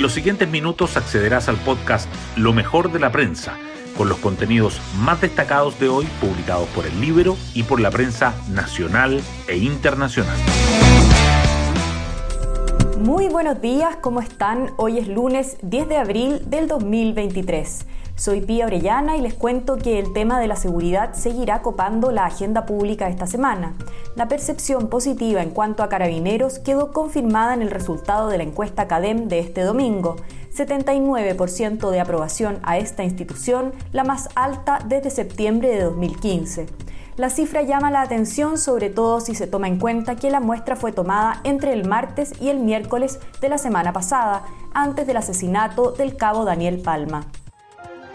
En los siguientes minutos accederás al podcast Lo mejor de la prensa, con los contenidos más destacados de hoy publicados por el libro y por la prensa nacional e internacional. Muy buenos días, ¿cómo están? Hoy es lunes 10 de abril del 2023. Soy Pía Orellana y les cuento que el tema de la seguridad seguirá copando la agenda pública esta semana. La percepción positiva en cuanto a carabineros quedó confirmada en el resultado de la encuesta CADEM de este domingo. 79% de aprobación a esta institución, la más alta desde septiembre de 2015. La cifra llama la atención sobre todo si se toma en cuenta que la muestra fue tomada entre el martes y el miércoles de la semana pasada, antes del asesinato del cabo Daniel Palma.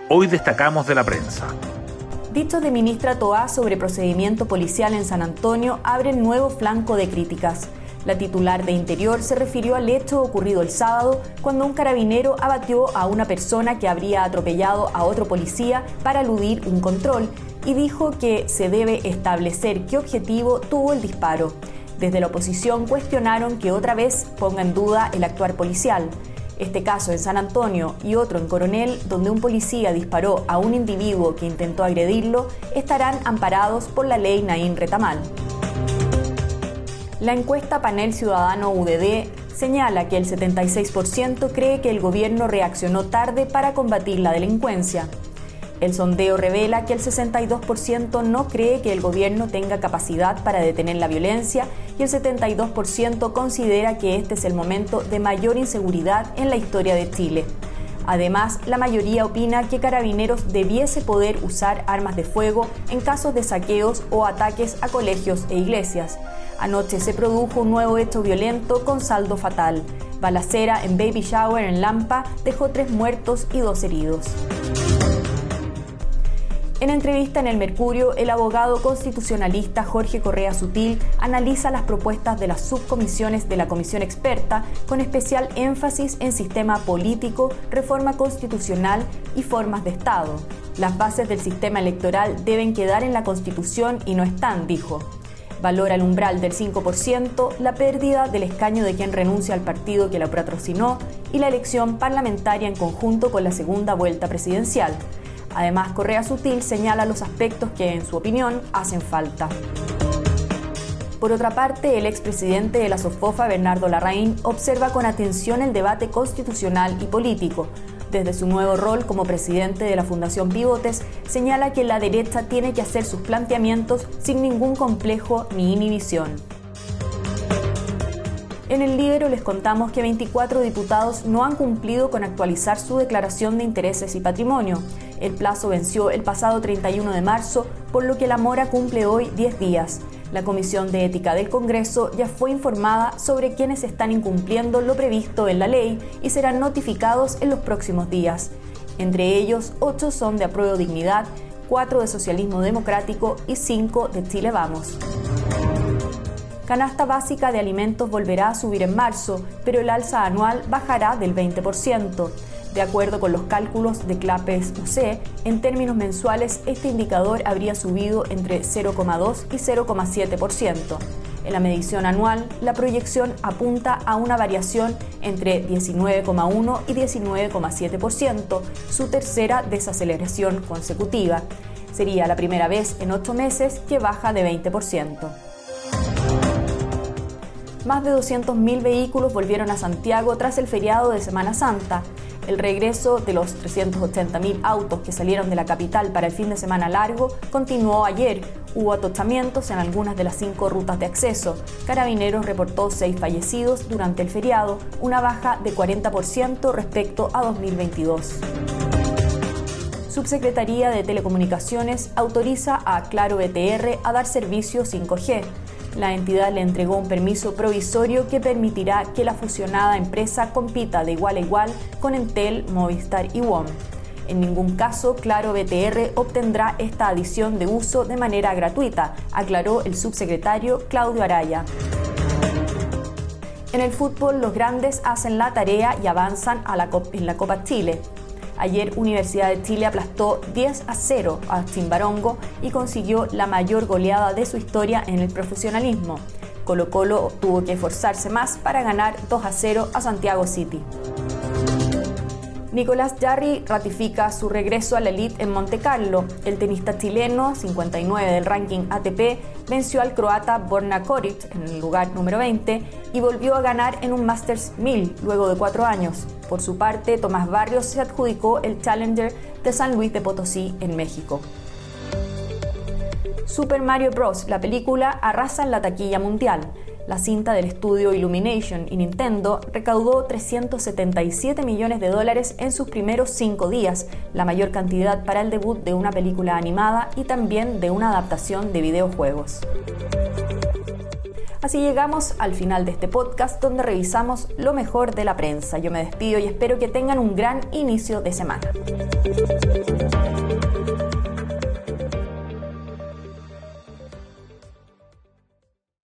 Hoy destacamos de la prensa. Dichos de ministra Toá sobre procedimiento policial en San Antonio abren nuevo flanco de críticas. La titular de Interior se refirió al hecho ocurrido el sábado cuando un carabinero abatió a una persona que habría atropellado a otro policía para eludir un control y dijo que se debe establecer qué objetivo tuvo el disparo. Desde la oposición cuestionaron que otra vez ponga en duda el actuar policial. Este caso en San Antonio y otro en Coronel, donde un policía disparó a un individuo que intentó agredirlo, estarán amparados por la ley Naín Retamal. La encuesta Panel Ciudadano UDD señala que el 76% cree que el gobierno reaccionó tarde para combatir la delincuencia. El sondeo revela que el 62% no cree que el gobierno tenga capacidad para detener la violencia y el 72% considera que este es el momento de mayor inseguridad en la historia de Chile. Además, la mayoría opina que Carabineros debiese poder usar armas de fuego en casos de saqueos o ataques a colegios e iglesias. Anoche se produjo un nuevo hecho violento con saldo fatal. Balacera en Baby Shower en Lampa dejó tres muertos y dos heridos. En entrevista en El Mercurio, el abogado constitucionalista Jorge Correa Sutil analiza las propuestas de las subcomisiones de la Comisión Experta con especial énfasis en sistema político, reforma constitucional y formas de Estado. Las bases del sistema electoral deben quedar en la Constitución y no están, dijo. Valora el umbral del 5%, la pérdida del escaño de quien renuncia al partido que la patrocinó y la elección parlamentaria en conjunto con la segunda vuelta presidencial. Además, Correa Sutil señala los aspectos que, en su opinión, hacen falta. Por otra parte, el expresidente de la SOFOFA, Bernardo Larraín, observa con atención el debate constitucional y político. Desde su nuevo rol como presidente de la Fundación Pivotes, señala que la derecha tiene que hacer sus planteamientos sin ningún complejo ni inhibición. En el libro les contamos que 24 diputados no han cumplido con actualizar su declaración de intereses y patrimonio. El plazo venció el pasado 31 de marzo, por lo que la mora cumple hoy 10 días. La Comisión de Ética del Congreso ya fue informada sobre quienes están incumpliendo lo previsto en la ley y serán notificados en los próximos días. Entre ellos, 8 son de apruebo dignidad, 4 de socialismo democrático y 5 de Chile Vamos. Canasta básica de alimentos volverá a subir en marzo, pero el alza anual bajará del 20%. De acuerdo con los cálculos de CLAPES UC, en términos mensuales este indicador habría subido entre 0,2 y 0,7%. En la medición anual, la proyección apunta a una variación entre 19,1 y 19,7%, su tercera desaceleración consecutiva. Sería la primera vez en ocho meses que baja de 20% más de 200.000 vehículos volvieron a Santiago tras el feriado de Semana Santa. El regreso de los 380.000 autos que salieron de la capital para el fin de semana largo continuó ayer. Hubo atochamientos en algunas de las cinco rutas de acceso. Carabineros reportó seis fallecidos durante el feriado, una baja de 40% respecto a 2022. Subsecretaría de Telecomunicaciones autoriza a Claro BTR a dar servicio 5G. La entidad le entregó un permiso provisorio que permitirá que la fusionada empresa compita de igual a igual con Entel, Movistar y WOM. En ningún caso, Claro BTR obtendrá esta adición de uso de manera gratuita, aclaró el subsecretario Claudio Araya. En el fútbol, los grandes hacen la tarea y avanzan en la Copa Chile. Ayer Universidad de Chile aplastó 10 a 0 a Chimbarongo y consiguió la mayor goleada de su historia en el profesionalismo. Colo Colo tuvo que esforzarse más para ganar 2 a 0 a Santiago City. Nicolás Jarry ratifica su regreso a la elite en Monte Carlo. El tenista chileno, 59 del ranking ATP, venció al croata Borna Koric en el lugar número 20 y volvió a ganar en un Masters 1000 luego de cuatro años. Por su parte, Tomás Barrios se adjudicó el Challenger de San Luis de Potosí en México. Super Mario Bros., la película, arrasa en la taquilla mundial. La cinta del estudio Illumination y Nintendo recaudó 377 millones de dólares en sus primeros cinco días, la mayor cantidad para el debut de una película animada y también de una adaptación de videojuegos. Así llegamos al final de este podcast donde revisamos lo mejor de la prensa. Yo me despido y espero que tengan un gran inicio de semana.